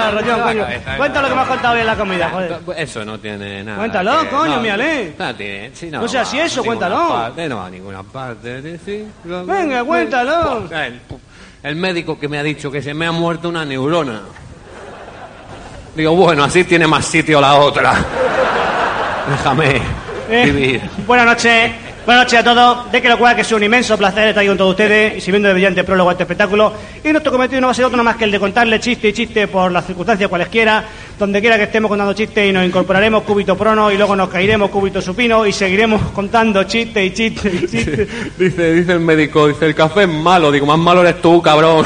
No, Rollón, coño. Cuéntalo lo que me has contado hoy en la comida, joder. Eso no tiene nada. Cuéntalo, que- coño, no, míale. No, tiene, sí, no, No sea va eso, ninguna cuéntalo. parte, no va a ninguna parte. de- sí, lo- Venga, cuéntalo. El, el médico que me ha dicho que se me ha muerto una neurona. Digo, bueno, así tiene más sitio la otra. Déjame Eh, vivir. Buenas noches. Buenas noches a todos. De que lo cual que es un inmenso placer estar aquí con todos ustedes y sirviendo de brillante prólogo a este espectáculo. Y nuestro cometido no va a ser otro más que el de contarle chiste y chiste por las circunstancias cualesquiera. Donde quiera que estemos contando chistes y nos incorporaremos cúbito prono y luego nos caeremos cúbito supino y seguiremos contando chiste y chiste y chiste. Dice, dice el médico, dice, el café es malo. Digo, más malo eres tú, cabrón.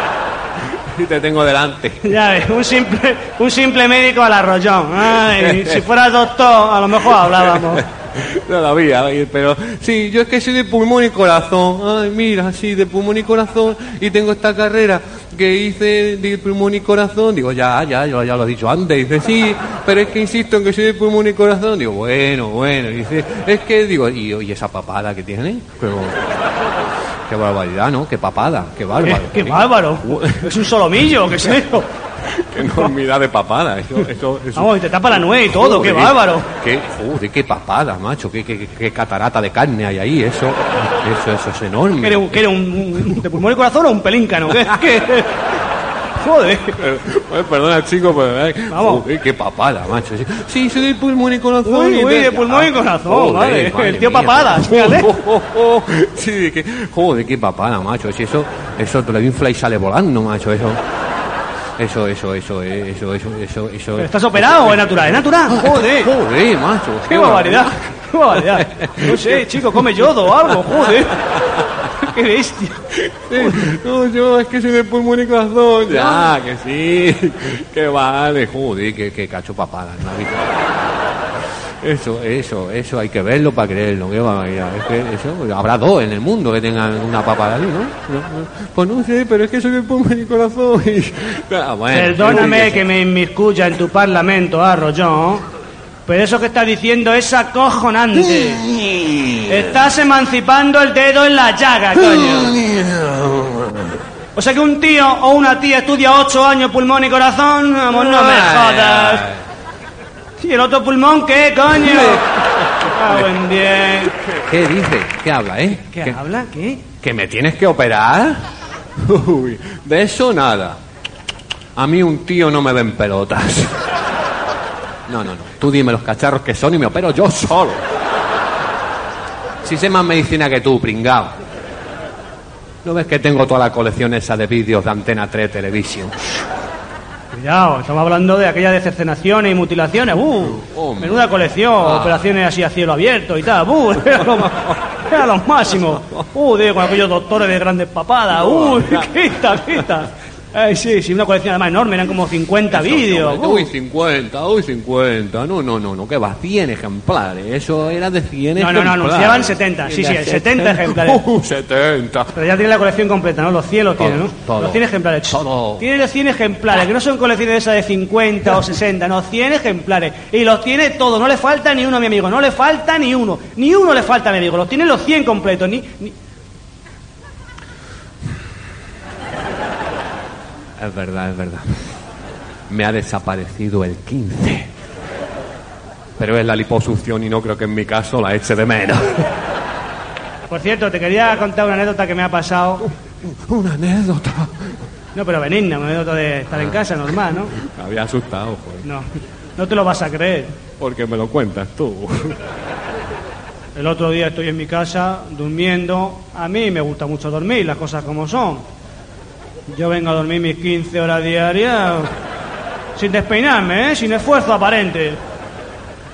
y te tengo delante. Ya ves, un simple, un simple médico al arrollón. Ay, si fuera doctor, a lo mejor hablábamos. Todavía, pero sí, yo es que soy de pulmón y corazón. Ay, mira, sí, de pulmón y corazón. Y tengo esta carrera que hice de pulmón y corazón. Digo, ya, ya, yo ya lo he dicho antes. Dice, sí, pero es que insisto en que soy de pulmón y corazón. Digo, bueno, bueno. Dice, es que, digo, y, y esa papada que tiene. Pero, qué barbaridad, ¿no? Qué papada, qué bárbaro. ¡Qué bárbaro! Es un solomillo, ¿qué es eso? Qué enormidad de papada. Eso, eso, eso. Vamos, y te tapa la nuez y todo, qué Joder, bárbaro. Qué, joder, qué papada, macho. Qué, qué, qué- qué catarata de carne hay ahí. Eso, eso, eso es enorme. ¿Que eres, un- eres un, un- de pulmón y corazón o un pelíncano? ¿Qué? qué? Joder. Perdona, chico, pero ay, Vamos. joder, qué papada, macho. Sí, soy de pulmón y corazón. Uy, uy, de pulmón y corazón, vale. El tío Papadas, fíjate. Oh, oh, oh. Sí, que, joder, qué papada, macho. Si eso, eso te lo infla y sale volando, macho. Eso, eso, eso, eso, eso, eso, eso, eso. ¿Pero ¿Estás operado o es natural? ¿Es natural? Joder. Joder, macho. ¡Qué barbaridad! ¡Qué barbaridad! No sé, chico, come yodo o algo, joder. ¡Qué bestia! No, yo es que soy de pulmón y corazón. Ya, que sí. Que vale. Joder, que, que cacho papada. ¿no? Eso, eso, eso hay que verlo para creerlo. Qué barbaridad. Es que eso, habrá dos en el mundo que tengan una papada así, ¿no? No, no. Pues no sé, pero es que soy de pulmón y corazón. Y... Ah, bueno, Perdóname sí, que me inmiscuya en tu parlamento, Arroyón, pero eso que estás diciendo es acojonante. Estás emancipando el dedo en la llaga, coño. O sea que un tío o una tía estudia ocho años pulmón y corazón, vamos, no me jodas. ¿Y el otro pulmón qué, coño? Ah, buen bien. ¿Qué dice? ¿Qué habla, eh? ¿Qué habla? ¿Qué? ¿Que me tienes que operar? Uy, de eso nada. A mí un tío no me ven pelotas. No, no, no. Tú dime los cacharros que son y me opero yo solo. Si sé más medicina que tú, pringao. ¿No ves que tengo toda la colección esa de vídeos de Antena 3 Television? Cuidado, estamos hablando de aquellas de cercenaciones y mutilaciones. ¡Uh! Menuda colección, operaciones así a cielo abierto y tal. ¡Uh! Era lo, era lo máximo. ¡Uh! con aquellos doctores de grandes papadas. ¡Uh! ¡Quita, quita! Ay, sí, sí, una colección además enorme, eran como 50 vídeos. Uy, 50, uy, 50. No, no, no, no, que va, 100 ejemplares. Eso era de 100 No, no, no, ejemplares. anunciaban 70, sí, sí, Era 70 ejemplares. Uh, 70. Pero ya tiene la colección completa, ¿no? Los 100 los tiene, ¿no? todo. Los 100 ejemplares. Todo. Tiene los 100 ejemplares, que no son colecciones esas de 50 o 60, no, 100 ejemplares. Y los tiene todos, no le falta ni uno a mi amigo, no le falta ni uno. Ni uno le falta a mi amigo, los tiene los 100 completos. Ni, ni- Es verdad, es verdad. Me ha desaparecido el 15. Pero es la liposucción y no creo que en mi caso la eche de menos. Por cierto, te quería contar una anécdota que me ha pasado. Una anécdota. No, pero benigna, una anécdota de estar en casa, normal, ¿no? Me había asustado, pues. No, no te lo vas a creer. Porque me lo cuentas tú. El otro día estoy en mi casa durmiendo. A mí me gusta mucho dormir, las cosas como son. Yo vengo a dormir mis 15 horas diarias sin despeinarme, ¿eh? sin esfuerzo aparente.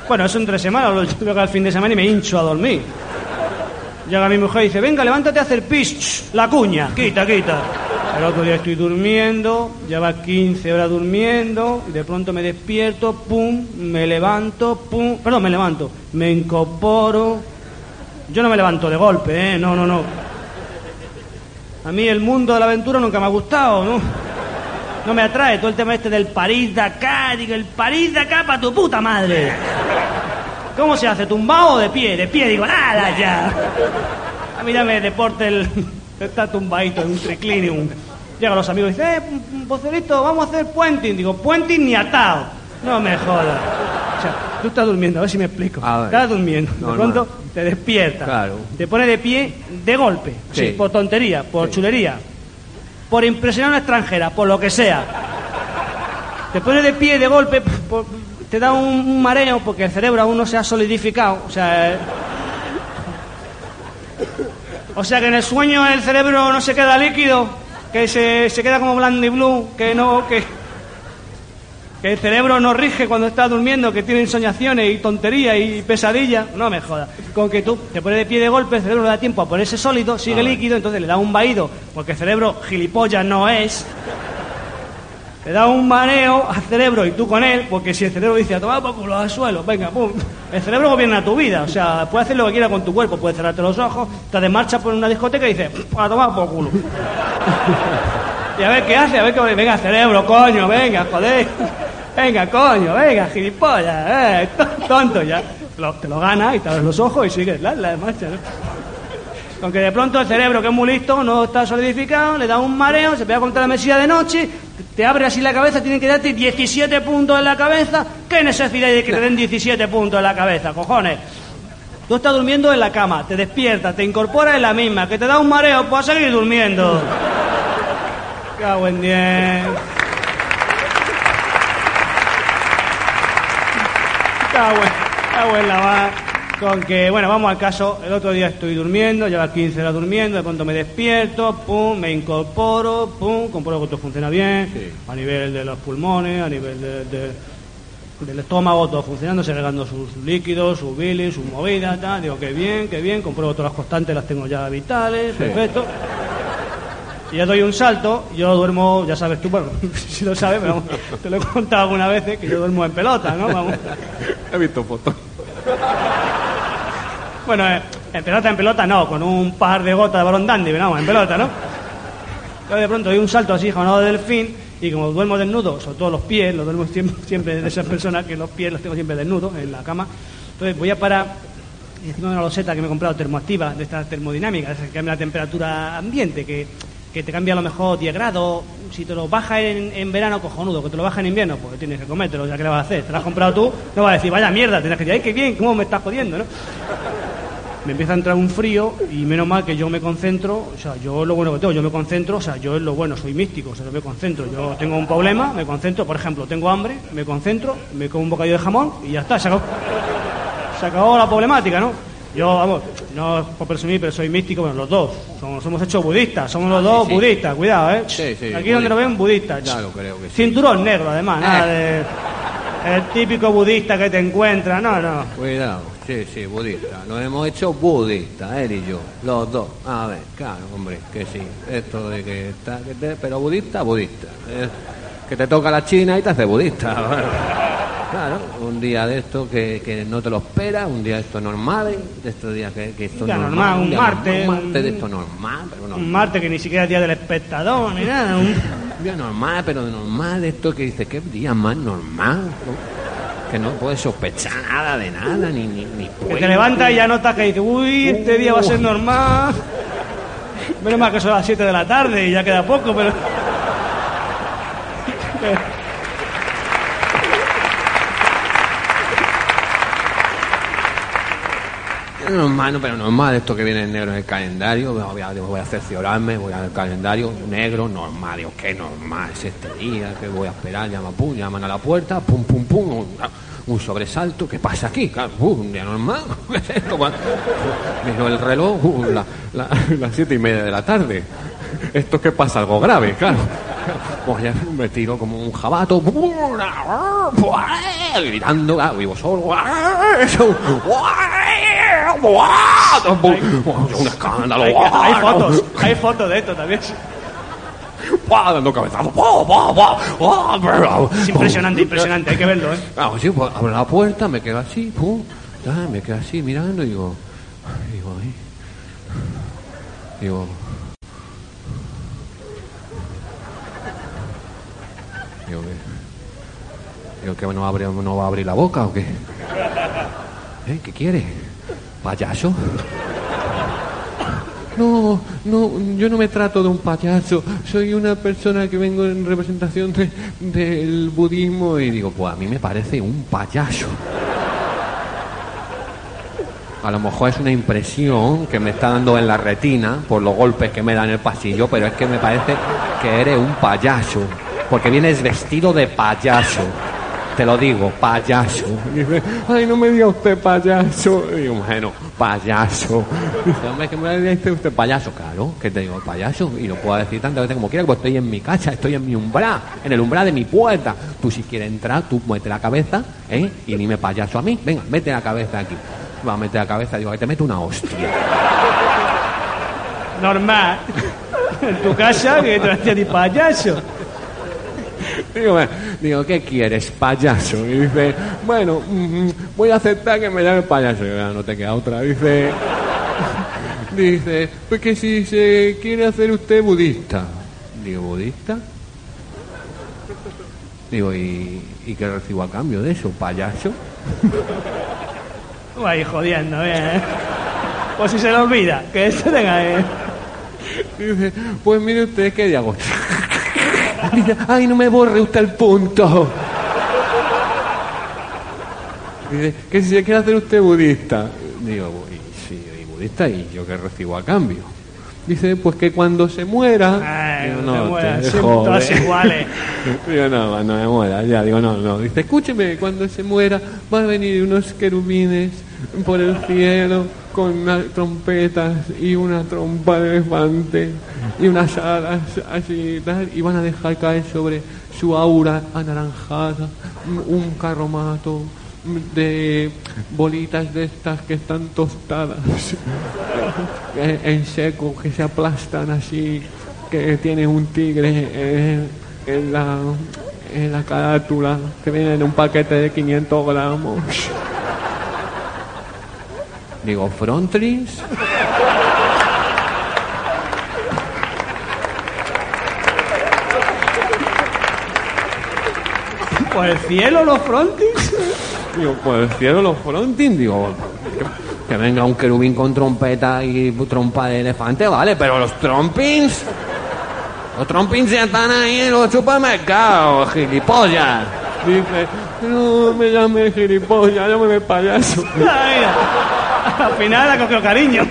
Bueno, eso entre semanas, lo llego al fin de semana y me hincho a dormir. Llega mi mujer y dice, venga, levántate a hacer pis, la cuña, quita, quita. El otro día estoy durmiendo, lleva 15 horas durmiendo, y de pronto me despierto, pum, me levanto, pum, perdón, me levanto, me incorporo. Yo no me levanto de golpe, ¿eh? No, no, no. A mí el mundo de la aventura nunca me ha gustado, ¿no? No me atrae todo el tema este del París-Dakar, digo, el París-Dakar para tu puta madre. ¿Cómo se hace? ¿Tumbado o de pie? De pie, digo, nada ya. A mí dame deporte el... Está tumbadito en un triclinium. Llegan los amigos y dicen, eh, Pocerito, vamos a hacer puenting. Digo, puenting ni atado. No me jodas. O sea, tú estás durmiendo, a ver si me explico. A ver. Estás durmiendo. De Normal. pronto te despiertas. Claro. Te pone de pie de golpe. Sí. Sí, por tontería, por Sí. chulería. Por impresionar a una extranjera, por lo que sea. Te pone de pie de golpe, por- te da un, un mareo porque el cerebro aún no se ha solidificado. O sea, eh, o sea que en el sueño el cerebro no se queda líquido, que se, se queda como blue, que no, que, que el cerebro no rige cuando está durmiendo, que tiene ensoñaciones y tonterías y pesadillas. No me jodas. Con que tú te pones de pie de golpe, el cerebro le da tiempo a ponerse sólido, sigue líquido, entonces le da un vaído, porque el cerebro gilipollas no es. Le da un mareo al cerebro y tú con él, porque si el cerebro dice a tomar por culo al suelo, venga, pum. El cerebro gobierna tu vida, o sea, puede hacer lo que quiera con tu cuerpo, puede cerrarte los ojos, te de marcha por una discoteca y dice, a tomar por culo. y a ver qué hace, a ver qué. Venga, cerebro, coño, venga, joder. Venga, coño, venga, gilipollas, eh, tonto ya. Lo- te lo gana y te abres los ojos y sigues la, la marcha, ¿no? Aunque de pronto el cerebro, que es muy listo, no está solidificado, le da un mareo, se pega contra la mesilla de noche, te abre así la cabeza, tienen que darte 17 puntos en la cabeza. ¿Qué necesidad hay de que te den 17 puntos en la cabeza, cojones? Tú estás durmiendo en la cama, te despiertas, te incorporas en la misma, que te da un mareo, pues a seguir durmiendo. Cago en diez. En, cago en la mar. Con que, bueno, vamos al caso. El otro día estoy durmiendo, lleva 15 horas durmiendo, de pronto me despierto, pum, me incorporo, pum, compruebo que todo funciona bien, a nivel de los pulmones, a nivel de- de, del estómago, todo funcionando, segregando sus líquidos, sus bilis, sus movidas, tal. Digo, qué bien, qué bien, compruebo todas las constantes, las tengo ya vitales, perfecto. Y ya doy un salto, yo duermo, ya sabes tú, bueno, si lo sabes, pero te lo he contado alguna vez, que yo duermo en pelota, ¿no? Vamos. He visto fotos. Bueno, eh, en pelota, en pelota no, con un par de gotas de balón dandy, pero vamos, en pelota, ¿no? Yo de pronto doy un salto así, jonado de delfín, y como duermo desnudo, sobre todo los pies, los duermo siempre, siempre de esas personas que los pies los tengo siempre desnudos en la cama, entonces voy a parar y encima de una loseta que me he comprado termoactiva, de estas termodinámicas, que cambia la temperatura ambiente, que, que te cambia a lo mejor 10 grados, si te lo baja en, en verano, cojonudo, que te lo baja en invierno, pues tienes que comértelo, ya que le vas a hacer, te lo has comprado tú, no vas a decir, vaya mierda, tienes que decir, ay, qué bien, cómo me estás jodiendo, ¿no? me empieza a entrar un frío y menos mal que yo me concentro, o sea, yo es lo bueno que tengo, yo me concentro, o sea, yo es lo bueno, soy místico, o sea, yo me concentro, yo tengo un problema, me concentro, por ejemplo, tengo hambre, me concentro, me como un bocadillo de jamón y ya está, se acabó, se acabó la problemática, ¿no? Yo, vamos, no es por presumir, pero soy místico, bueno, los dos, somos, somos hechos budistas, somos los dos sí. budistas, cuidado, ¿eh? Sí, Aquí donde lo ven, budistas. Ya lo creo que. Cinturón negro, además, nada Eh. de... El típico budista que te encuentra, no, no. Cuidado. sí, sí, budista. Lo hemos hecho budista, él y yo, los dos. A ver, claro, hombre, que sí. Esto de que está, que te- pero budista, budista. Eh, que te toca la China y te hace budista. Claro, un día de esto que, que no te lo esperas, un día de esto normal, de estos días que, que esto es normal, un día martes, un martes de esto normal, pero normal. Un martes que ni siquiera es día del espectador ni nada. Un... Un día normal, pero de normal, de esto que dice, ¿qué día más normal? ¿no? Que no puedes sospechar nada de nada, ni ni, ni Que te levantas y ya notas que dices, uy, este día va a ser normal. Menos mal que son las 7 de la tarde y ya queda poco, pero... normal, no, pero normal esto que viene en negro en el calendario. Voy a, voy a cerciorarme, voy al calendario negro, normal. Digo, qué normal es este día, que voy a esperar, llama, pum, llaman a la puerta, pum, pum, pum, un, sobresalto. ¿Qué pasa aquí? Uh, un día normal. ¿Qué es esto? Miro el reloj, uh, la- la- las siete y media de la tarde. ¿Esto qué pasa? Algo grave, claro. Pues ya me tiro como un jabato, gritando, ah, vivo solo, un escándalo, Hay, hay fotos, hay fotos de esto también. dando cabezazos, Es impresionante, impresionante, hay que verlo, ¿eh? Ah, sí, pues abro la puerta, me quedo así, pum, ah, me quedo así mirando y digo, digo, ahí, digo, digo que, digo que no, abre, no va a abrir la boca o qué, ¿Eh? ¿qué quiere? ¿Payaso? No, no, yo no me trato de un payaso, soy una persona que vengo en representación de- del budismo y digo, pues a mí me parece un payaso. A lo mejor es una impresión que me está dando en la retina por los golpes que me da en el pasillo, pero es que me parece que eres un payaso, porque vienes vestido de payaso. Te lo digo, payaso. Y dice, ay, no me diga usted payaso. Y digo, bueno, payaso. Dice, hombre, que me dice usted payaso. Claro, que te digo, payaso. Y lo puedo decir tantas veces como quiera, porque estoy en mi casa, estoy en mi umbral, en el umbral de mi puerta. Tú si quieres entrar, tú mete la cabeza, ¿eh? Y dime payaso a mí. Venga, mete la cabeza aquí. Va a meter la cabeza, digo, que te meto una hostia. Normal. En tu casa, que te hacía ni payaso. Digo, digo, ¿qué quieres, payaso? Y dice, bueno, mm, voy a aceptar que me llame payaso. Y yo, "Ya, no te queda otra. Dice, dice, pues que si se quiere hacer usted budista. Digo, ¿budista? Digo, ¿y, y qué recibo a cambio de eso, payaso? Tú ahí jodiendo, ¿eh? Pues si se le olvida, que esto tenga... eh. Dice, pues mire usted, ¿qué hago? Dice, ay, no me borre usted el punto. Dice, que si se quiere hacer usted budista. Digo, y, sí, y budista, ¿y yo qué recibo a cambio? Dice, pues que cuando se muera... Ay, Digo, no te te mueras, siempre jode". todas iguales. Digo, no, cuando me muera, ya, digo, no, no. Dice, escúcheme, cuando se muera van a venir unos querubines por el cielo con unas trompetas y una trompa de elefante y unas alas así y tal, y van a dejar caer sobre su aura anaranjada un- carromato de bolitas de estas que están tostadas en seco, que se aplastan así, que tiene un tigre en, en la, en la carátula, que viene en un paquete de 500 gramos. Digo, Frontlins. Por el cielo, los frontis. Digo, por el cielo los frontlins. Digo, que, venga un querubín con trompeta y trompa de elefante, vale, pero los trompins. Los trompins ya están ahí en los supermercados, gilipollas. Dice, no me llame gilipollas, llámame payaso. Al final ha cogido cariño.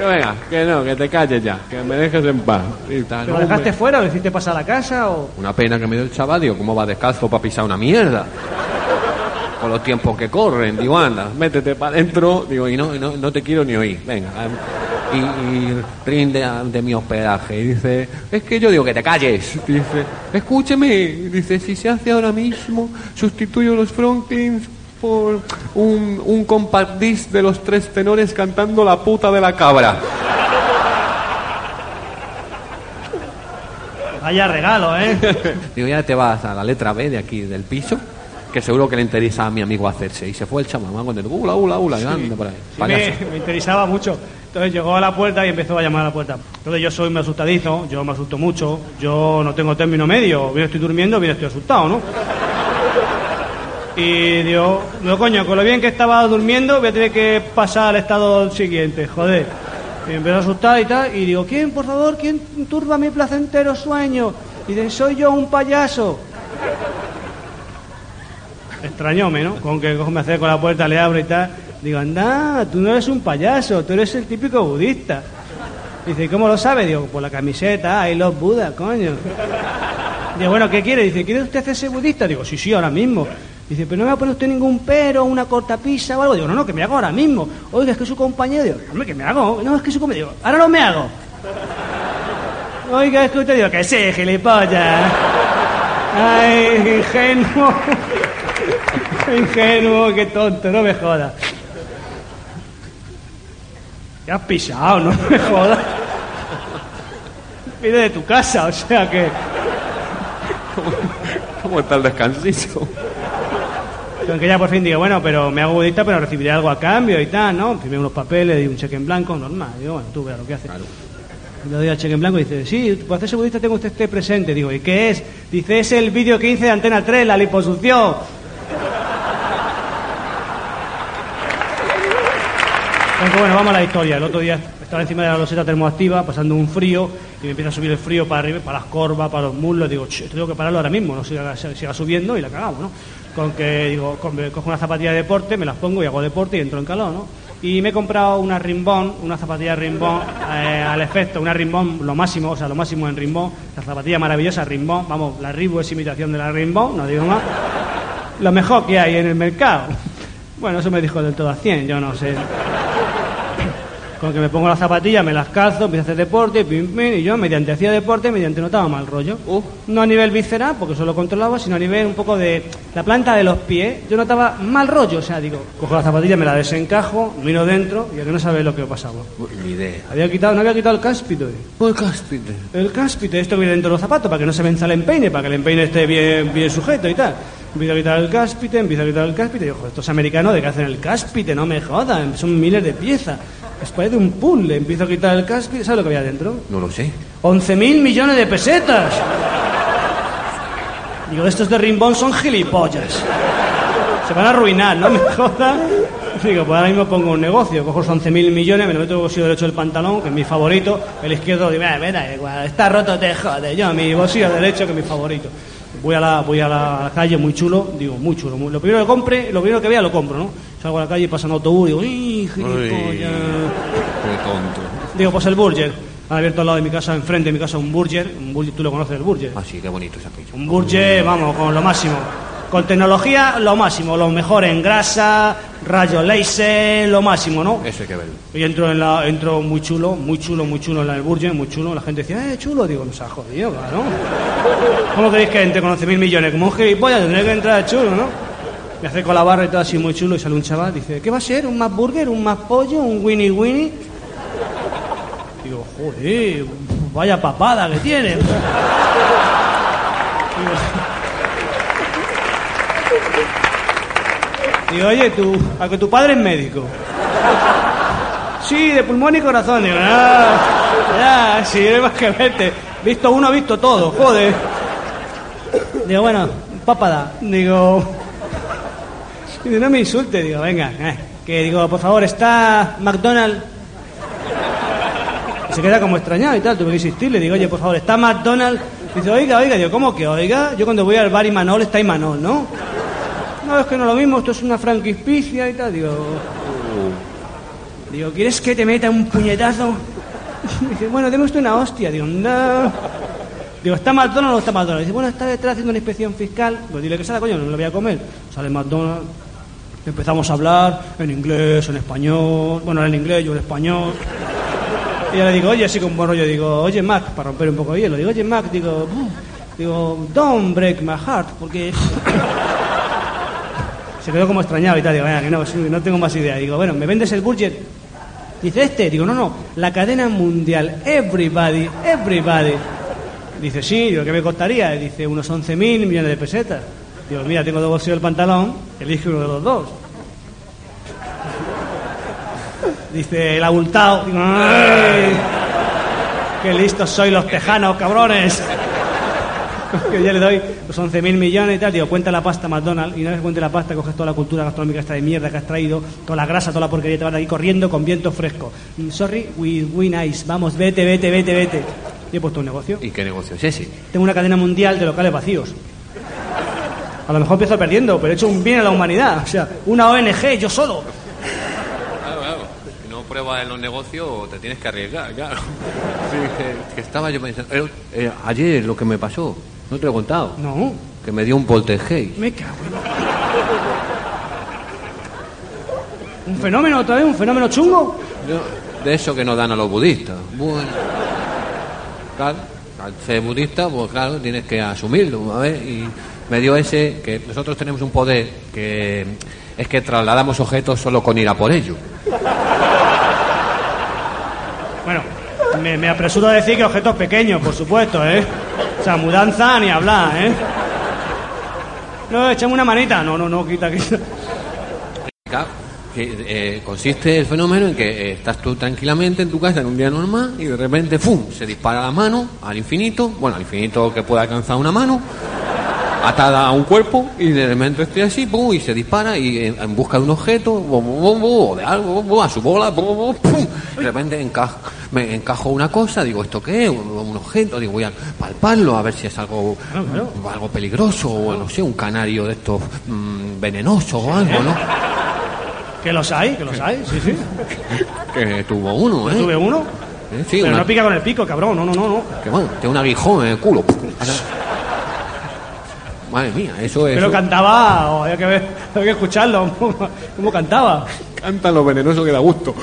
Venga, que no, que te calles ya, que me dejes en paz. Y tal, ¿Lo dejaste hombre. fuera o lo hiciste pasar a la casa o...? Una pena que me dio el chaval, digo, ¿cómo va descalzo para pisar una mierda? Con los tiempos que corren, digo, anda, métete para adentro, digo, y no, no, no te quiero ni oír, venga. Y, y rinde a- de mi hospedaje. Y dice, es que yo digo que te calles. Dice, escúcheme, dice, si se hace ahora mismo, sustituyo los frontings por un, un compact disc de los tres tenores cantando la puta de la cabra. Vaya regalo, ¿eh? Digo, ya te vas a la letra B de aquí del piso, que seguro que le interesa a mi amigo hacerse. Y se fue el chamamán con el ula, ula, ula, y anda por ahí. Sí, me, me interesaba mucho. Entonces llegó a la puerta y empezó a llamar a la puerta. Entonces yo soy muy asustadizo, yo me asusto mucho, yo no tengo término medio, bien estoy durmiendo, bien estoy asustado, ¿no? Y digo, no coño, con lo bien que estaba durmiendo voy a tener que pasar al estado siguiente, joder. Y me empezó a asustar y tal, y digo, ¿quién, por favor, quién turba mi placentero sueño? Y dice, soy yo un payaso. Extrañóme, ¿no? Con que me acerco a la puerta, le abro y tal. Digo, anda, tú no eres un payaso, tú eres el típico budista. Dice, ¿cómo lo sabe? Digo, por la camiseta, ahí los Buda, coño. Digo, bueno, ¿qué quiere? Dice, ¿quiere usted hacerse budista? Digo, sí, sí, ahora mismo. Dice, pero no me va a poner usted ningún pero, una cortapisa o algo. Digo, no, no, que me hago ahora mismo. Oiga, es que su compañero. Digo, hombre, que me hago. No, es que su compañero. Digo, ahora no me hago. Oiga, es que usted digo, que sí, gilipollas. Ay, ingenuo. Ingenuo, qué tonto, no me jodas. Te has pisado, no me jodas. Viene de tu casa, o sea que. ¿Cómo está el descansito? Que ya por fin digo, bueno, pero me hago budista, pero recibiré algo a cambio y tal, ¿no? Firmé unos papeles y un cheque en blanco, normal. Digo, bueno, tú veas lo que haces. Le doy al cheque en blanco y dice, sí, para hacerse budista tengo usted este presente. Digo, ¿y qué es? Dice, es el vídeo 15 de Antena 3, la liposucción. Bueno, vamos a la historia. El otro día estaba encima de la loseta termoactiva, pasando un frío, y me empieza a subir el frío para arriba, para las corvas, para los muslos. Digo, "Ch, tengo que pararlo ahora mismo, no siga, siga subiendo y la cagamos, ¿no? Con que, digo, con- cojo una zapatilla de deporte, me las pongo y hago deporte y entro en calor, ¿no? Y me he comprado una rimbón, una zapatilla rimbón, eh, al efecto, una rimbón, lo máximo, o sea, lo máximo en rimbón, la zapatilla maravillosa rimbón, vamos, la Ribu es imitación de la rimbón, no digo más. Lo mejor que hay en el mercado. Bueno, eso me dijo del todo a 100, yo no sé. Con que me pongo las zapatillas, me las calzo, empiezo a hacer deporte, pim, pim, y yo mediante hacía deporte, mediante notaba mal rollo. No a nivel visceral, porque eso lo controlaba, sino a nivel un poco de la planta de los pies. Yo notaba mal rollo, o sea, digo, cojo la zapatilla, me la desencajo, miro dentro y a que no sabéis lo que pasaba. Ni idea. Había quitado, no había quitado el cáspito. Pues cáspide. El cáspite, esto que viene dentro de los zapatos, para que no se venza el empeine, para que el empeine esté bien, bien sujeto y tal. Empiezo a quitar el cáspite, empiezo a quitar el cáspite, y "Joder, estos americanos de que hacen el cáspite, no me jodan, son miles de piezas. Es parece un puzzle, empiezo a quitar el cáspite, ¿sabes lo que había dentro? No lo sé. 11.000 millones de pesetas. Digo, estos de Rimbón son gilipollas. Se van a arruinar, no me jodan. Digo, pues ahora mismo pongo un negocio, cojo esos 11.000 millones, me lo meto en el bolsillo derecho del pantalón, que es mi favorito, el izquierdo digo, "Ah, me da igual, está roto, te jode, yo mi bolsillo derecho, que es mi favorito. Voy a la, voy a la calle muy chulo, digo, muy chulo. muy- lo primero que compre, lo primero que vea lo compro, ¿no? Salgo a la calle, pasa un autobús, digo, ¡y gilipollas! Qué tonto. Digo, pues el Burger. Han abierto al lado de mi casa, enfrente de mi casa, un Burger. Un burger tú lo conoces, el Burger. Ah, sí, qué bonito ese aquello. Un Burger, vamos, con lo máximo. Con tecnología, lo máximo. Lo mejor en grasa, rayo laser, lo máximo, ¿no? Eso hay que verlo. Y entro, en la, entro muy chulo, muy chulo, muy chulo en el Burger, muy chulo. La gente decía, eh, chulo. Digo, nos ha jodido, claro. ¿Cómo queréis que entre con 11.000 millones? Como un gilipollas, tendré que entrar chulo, ¿no? Me acerco a la barra y todo así muy chulo y sale un chaval. Dice, ¿qué va a ser? ¿Un más burger? ¿Un más pollo? ¿Un winnie winnie? Digo, joder, vaya papada que tiene. Digo, Digo, oye, tú, a que tu padre es médico. Sí, de pulmón y corazón. Digo, ah, ya, sí, hay más que verte. Visto uno, visto todo, joder. Digo, bueno, papada. Digo, no me insulte. Digo, venga, eh, que digo, por favor, está McDonald's. Y se queda como extrañado y tal, tuve que insistirle. Digo, oye, por favor, está McDonald's. Dice, oiga, oiga. Digo, ¿cómo que oiga? Yo cuando voy al bar y Manol está Imanol, ¿no? No, es que no lo mismo, esto es una franquicia y tal. Digo, digo, ¿quieres que te meta un puñetazo? Dice, bueno, deme usted una hostia. Digo, no. Digo, ¿está McDonald's o no está McDonald's? Dice, bueno, está detrás haciendo una inspección fiscal. Pues dile que sale, coño, no lo voy a comer. Sale McDonald's. Empezamos a hablar en inglés, en español. Bueno, en inglés, yo en español. Y yo le digo, oye, así con buen rollo, digo, oye, Mac, para romper un poco de hielo. Digo, oye, Mac, digo, "Buf", digo, don't break my heart, porque Se quedó como extrañado y tal. Digo, venga, que no tengo más idea. Digo, bueno, ¿me vendes el budget? Dice, este. Digo, no, no, la cadena mundial. Everybody, everybody. Dice, sí. Digo, ¿qué me costaría? Dice, unos 11.000 millones de pesetas. Digo, mira, tengo dos bolsillos del pantalón, elige uno de los dos. Dice, el abultado. Digo, ¡ay! ¡Qué listos sois los tejanos, cabrones! que yo le doy los 11.000 millones y tal, digo, cuenta la pasta McDonald's y una vez que cuente la pasta coges toda la cultura gastronómica esta de mierda que has traído, toda la grasa, toda la porquería, te vas de aquí corriendo con viento fresco. Mm, Sorry, we, we nice, vamos, vete, vete, vete, vete. Y he puesto un negocio. ¿Y qué negocio es ese? Tengo una cadena mundial de locales vacíos. A lo mejor empiezo perdiendo, pero he hecho un bien a la humanidad. O sea, una ONG, yo solo. Claro, claro. Si no pruebas en los negocios, te tienes que arriesgar, claro. Sí, que, que estaba yo pensando. eh, eh, ayer lo que me pasó, no te lo he contado. No, Que me dio un poltergeist. me cago en... ¿Un fenómeno otra vez? ¿Un fenómeno chungo? De eso que nos dan a los budistas. Bueno. Claro, al ser budista, pues claro, tienes que asumirlo, a ver, y me dio ese, que nosotros tenemos un poder que es que trasladamos objetos solo con ir a por ello. Bueno, me, me apresuro a decir que objetos pequeños, por supuesto, ¿eh? O sea, mudanza ni hablar, ¿eh? No, échame una manita. No, no, no, quita, quita. Que, eh, consiste el fenómeno en que eh, estás tú tranquilamente en tu casa en un día normal y de repente, ¡fum!, se dispara la mano al infinito, bueno, al infinito que pueda alcanzar una mano, atada a un cuerpo y de repente estoy así, ¡pum!, y se dispara y eh, en busca de un objeto, bum, bum, bum, bum, o de algo, bum, bum, a su bola, ¡pum! De repente encajo, me encajo una cosa, digo, ¿esto qué es? Un, un objeto, digo, voy a palparlo a ver si es algo, algo peligroso o no sé, un canario de estos mm, venenosos o algo, ¿no? Que los hay, que los hay, sí, sí. Que tuvo uno, ¿eh? Tuve uno. Eh, Sí, Pero una- no pica con el pico, cabrón. No, no, no, no. que bueno, tiene un aguijón en el culo. Madre mía, eso es. Pero cantaba, oh, había que ver, había que escucharlo, cómo cantaba. Canta lo venenoso que da gusto.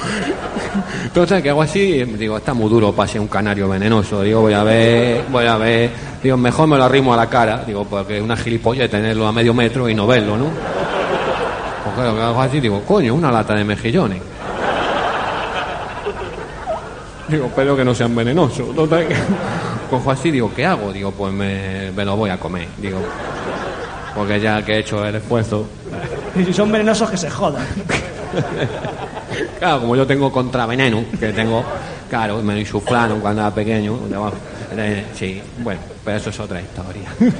Entonces, que hago así, digo, está muy duro para ser un canario venenoso. Digo, voy a ver, voy a ver. Digo, mejor me lo arrimo a la cara. Digo, porque es una gilipollez tenerlo a medio metro y no verlo, ¿no? Pues claro, que hago así, digo, coño, una lata de mejillones. Digo, espero que no sean venenosos. Total, que- Cojo así, digo, ¿qué hago? Digo, pues me, me lo voy a comer. Digo, porque ya que he hecho el esfuerzo, Y si son venenosos, que se jodan. Claro, como yo tengo contraveneno, que tengo, claro, me lo insuflaron cuando era pequeño. Eh, sí, bueno, pero eso es otra historia.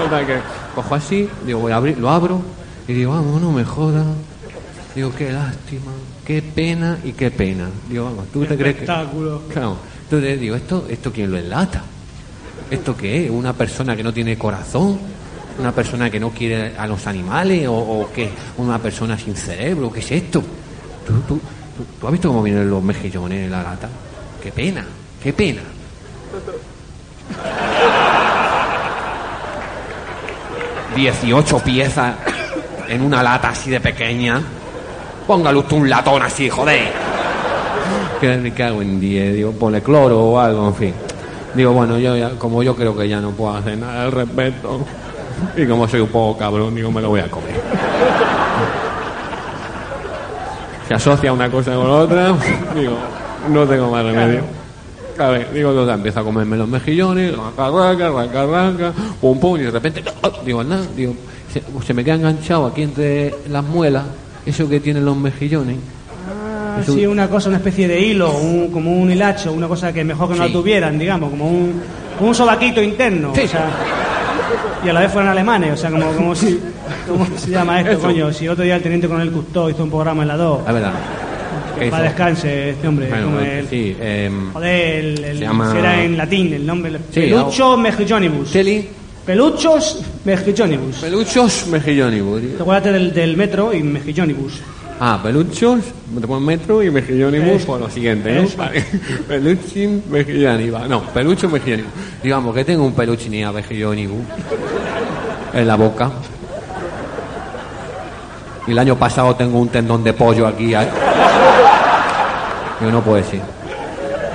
Que cojo así, digo, voy a abrir, lo abro y digo, vamos, no me jodas. Digo, qué lástima, qué pena y qué pena. Digo, vamos, ¿tú te crees que...? Espectáculo. Claro, entonces digo, ¿esto, ¿esto quién lo enlata? ¿Esto qué es? ¿Una persona que no tiene corazón? ¿Una persona que no quiere a los animales? ¿O, o qué? ¿Una persona sin cerebro? ¿Qué es esto? ¿Tú, tú, tú, has visto cómo vienen los mejillones en la lata? ¡Qué pena! ¡Qué pena! Dieciocho piezas en una lata así de pequeña. Póngale usted un latón así, joder. ¿Qué me cago en 10? Digo, ponle cloro o algo, en fin. Digo, bueno, yo ya, como yo creo que ya no puedo hacer nada al respecto, y como soy un poco cabrón, digo, me lo voy a comer. Se asocia una cosa con otra, digo, no tengo más remedio. A ver, digo, total, empiezo a comerme los mejillones, raca, raca, raca, raca, pum, pum, y de repente, ¡ah! digo, nada, digo, se, se me queda enganchado aquí entre las muelas, eso que tienen los mejillones. Ah, sí, una cosa, una especie de hilo, un- como un hilacho, una cosa que mejor que no Sí. la tuvieran, digamos, como un, como un sobaquito interno. Sí. o sea, y a la vez fueran alemanes, o sea, como, como si. ¿Cómo se llama esto, Eso. coño? Si otro día el teniente coronel Custó hizo un programa en la 2. La verdad. Que para descanse este hombre. Bueno, como el- sí, em, Joder, el, el- Se llama- si era en latín el nombre. Sí, Pelucho Mejillonibus. Cheli, Peluchos Mejillonibus. peluchos mejillonibus. Acuérdate del, del metro y Mejillonibus. Ah, peluchos, después metro y mejillonibus Eso. por lo siguiente, ¿no? Eso. Vale. Peluchin, mejillonibus. No, pelucho, mejillonibus. Digamos que tengo un peluchin y a mejillonibus en la boca. Y el año pasado tengo un tendón de pollo aquí. ¿eh? Digo, no puede ser.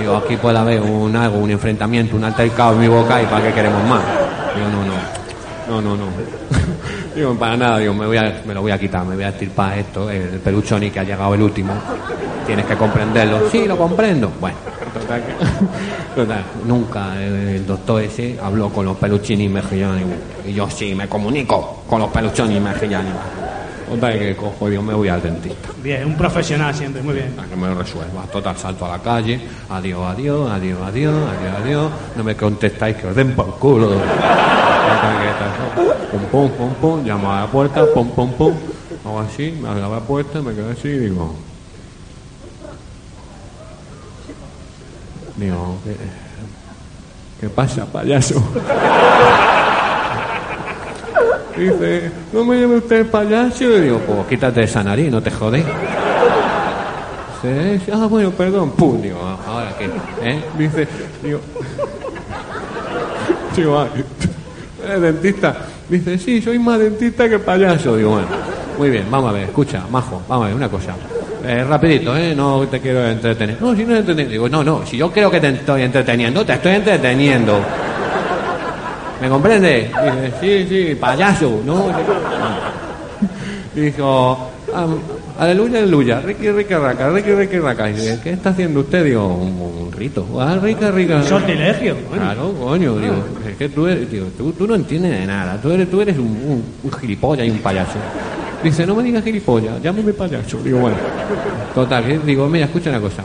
Digo, aquí puede haber un algo, un enfrentamiento, un altercado en mi boca y para qué queremos más. Digo, no, no. No, no, no. Digo, para nada, digo, me, voy a, me lo voy a quitar, me voy a estirpar esto, el peluchoni que ha llegado el último. Tienes que comprenderlo. Sí, lo comprendo. Bueno, total, que- total, nunca el, el doctor ese habló con los peluchini mejillones. Y yo sí, me comunico con los peluchoni mejillones. Total, que cojo, digo, me voy al dentista. Bien, un profesional siempre, muy bien. A que me lo resuelva. Total, salto a la calle. Adiós, adiós, adiós, adiós, adiós, adiós. No me contestáis que os den por culo. Total, que tal, Pum, pum, pum, pum. Llamo a la puerta, pum, pum, pum. Hago así, me abre la puerta, me quedo así y digo... Digo, ¿qué, qué pasa, payaso? Dice, no me llame usted payaso. Y digo, pues quítate esa nariz, no te jodes. Dice, "Sí, ah, bueno, perdón. Pum, digo, "Ah, ahora qué, ¿eh? Dice, digo, digo, "Ay, eres dentista. Dice, sí, soy más dentista que payaso. Digo, bueno, muy bien, vamos a ver, escucha, majo, vamos a ver, una cosa. Eh, rapidito, ¿eh? No te quiero entretener. No, si no entretener. Digo, no, no, si yo creo que te estoy entreteniendo, te estoy entreteniendo. ¿Me comprende? Dice, sí, sí, payaso, ¿no? Dijo, "Am- aleluya, aleluya, riqui, riqui, raca, riqui, riqui, raca. Dice, ¿qué está haciendo usted? Digo, un, un rito. Ah, rica, rica. Sortilegio. bueno. Claro, coño, digo, es que tú eres, digo, tú, tú no entiendes de nada, tú eres, tú eres un, un, un gilipollas y un payaso. Dice, no me digas gilipollas, llámame payaso. Digo, bueno, total, digo, mira, escucha una cosa.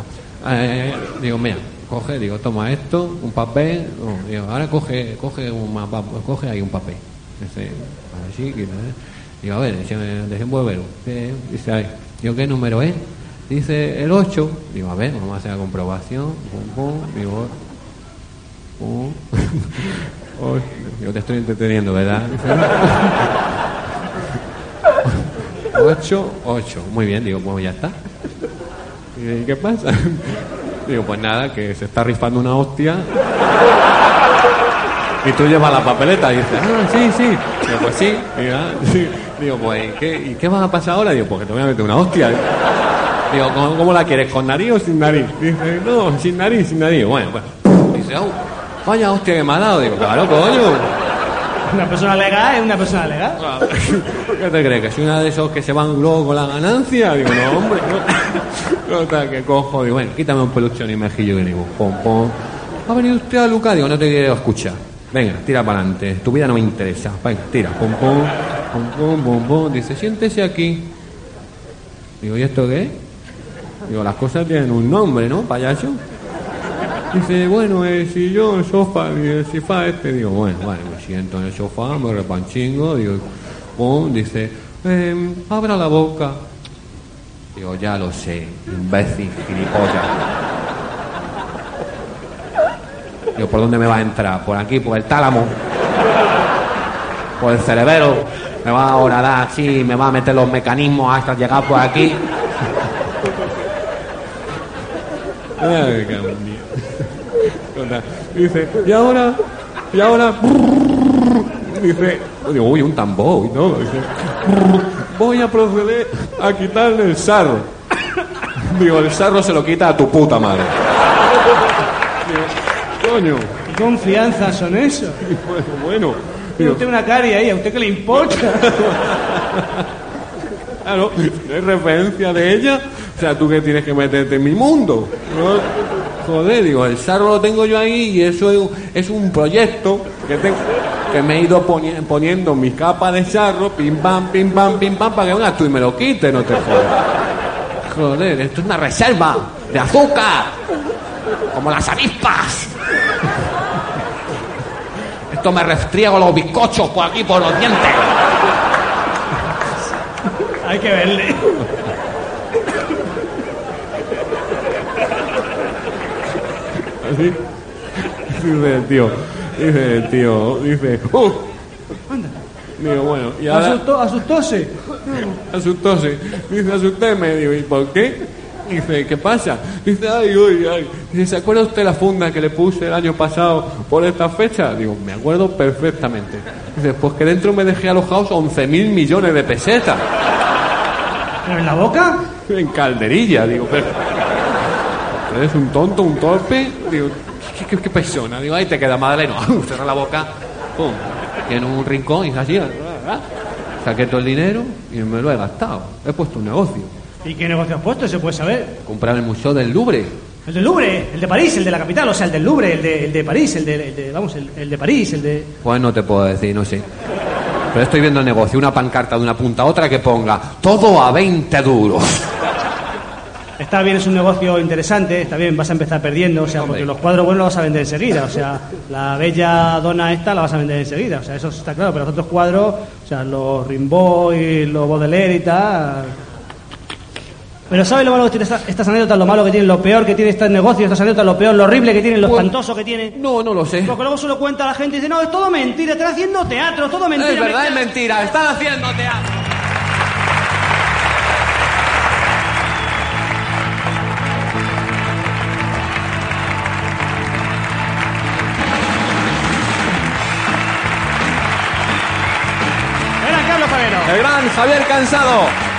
Eh, digo, mira, coge, digo, toma esto, un papel, no, digo, ahora coge, coge un mapa, coge ahí un papel. Dice, así, que. Digo, a ver, desenvuélvelo. Eh, Dice, ahí, digo, ¿qué número es? Dice, el 8. Digo, a ver, vamos a hacer la comprobación. Digo, pum. Oh, yo te estoy entreteniendo, ¿verdad? Ocho, ocho. Muy bien, digo, pues ya está. ¿Y qué pasa? Digo, pues nada, que se está rifando una hostia. Y tú llevas la papeleta y dices, ah, sí, sí. Digo, pues sí. Digo, ah, sí. Digo, pues, ¿y qué, ¿y qué va a pasar ahora? Digo, pues que te voy a meter una hostia. Digo, ¿cómo, cómo la quieres? ¿Con nariz o sin nariz? Dice, no, sin nariz, sin nariz. Bueno, pues. Dice, oh, vaya hostia que me ha dado. Digo, claro, coño. Una persona legal es una persona legal. ¿Qué te crees? ¿Que soy una de esos que se van luego con la ganancia? Digo, no, hombre, no. Total, que cojo, digo, bueno, quítame un peluchón y mejillo y digo, pom, pom. ¿Ha venido usted a Luca? Digo, no te quiero escuchar. Venga, tira para adelante. Tu vida no me interesa. Venga, tira. Pum, pum, pum, pum, pum. Dice, siéntese aquí. Digo, ¿y esto qué? Digo, las cosas tienen un nombre, ¿no, payaso? Dice, bueno, el sillón, el sofá, el sofá este. Digo, bueno, vale, me siento en el sofá, me repanchingo, digo, pum, dice, "Em, abra la boca. Digo, ya lo sé, imbécil, gilipollas. ¿Por dónde me va a entrar? ¿Por aquí, por el tálamo? ¿Por el cerebelo? Me va a dar así, me va a meter los mecanismos hasta llegar por aquí. Ay. Dice, y ahora, y ahora, dice, uy, un tambor y todo. Dice, voy a proceder a quitarle el sarro. Digo, el sarro se lo quita a tu puta madre. Coño, ¿Qué confianza son esos? bueno, bueno. Tiene usted una caria ahí, ¿a usted qué le importa? Claro, es referencia de ella. O sea, tú que tienes que meterte en mi mundo. ¿no? Joder, digo, el sarro lo tengo yo ahí y eso es, un- es un proyecto que, tengo, que me he ido poni- poniendo mi capa de sarro, pim pam, pim pam, pim pam, para que vengas tú y me lo quites, no te jodas. Joder, esto es una reserva de azúcar, como las avispas. Esto me restriego los bizcochos por aquí, por los dientes. Hay que verle. Así. Dice el tío, dice el tío, dice, ¡uh! Digo, bueno, y ahora Asustó, asustóse. asustóse. Dice, asustéme. Digo, ¿y por qué? Dice, ¿qué pasa? Dice, ay, uy, ay. Dice, ¿se acuerda usted la funda que le puse el año pasado por esta fecha? Digo, me acuerdo perfectamente. Dice, pues que dentro me dejé alojados 11 mil millones de pesetas. ¿Pero en la boca? En calderilla, digo, pero. Eres un tonto, un torpe. Digo, ¿qué, qué, qué persona? Digo, ahí te queda madre, no. Cierra la boca. Pum. aquí en un rincón y así. Saqué todo el dinero y me lo he gastado. He puesto un negocio. ¿Y qué negocio has puesto? ¿Se puede saber? Comprar el museo del Louvre. El del Louvre, el de París, el de la capital, o sea, el del Louvre, el de, el de París, el de, el de- vamos, el, el de París, el de... Pues no te puedo decir, no sé. Pero estoy viendo el negocio, una pancarta de una punta a otra que ponga todo a 20 duros. Está bien, es un negocio interesante, está bien, vas a empezar perdiendo, o sea, porque los cuadros buenos los vas a vender enseguida, o sea, la bella dona esta la vas a vender enseguida, o sea, eso está claro, pero los otros cuadros, o sea, los Rimbaud y los Baudelaire y tal... Pero ¿sabes lo malo que tiene esta- estas anécdotas, lo malo que tienen, lo peor que tiene este negocio, estas anécdotas, lo peor, lo horrible que tienen, lo Pues- espantoso que tienen? No, no lo sé. Porque luego se lo cuenta a la gente y dice, no, es todo mentira, están haciendo teatro, todo mentira. Es verdad, es mentira". mentira, están haciendo teatro. Era Carlos Favero. El gran Javier Cansado.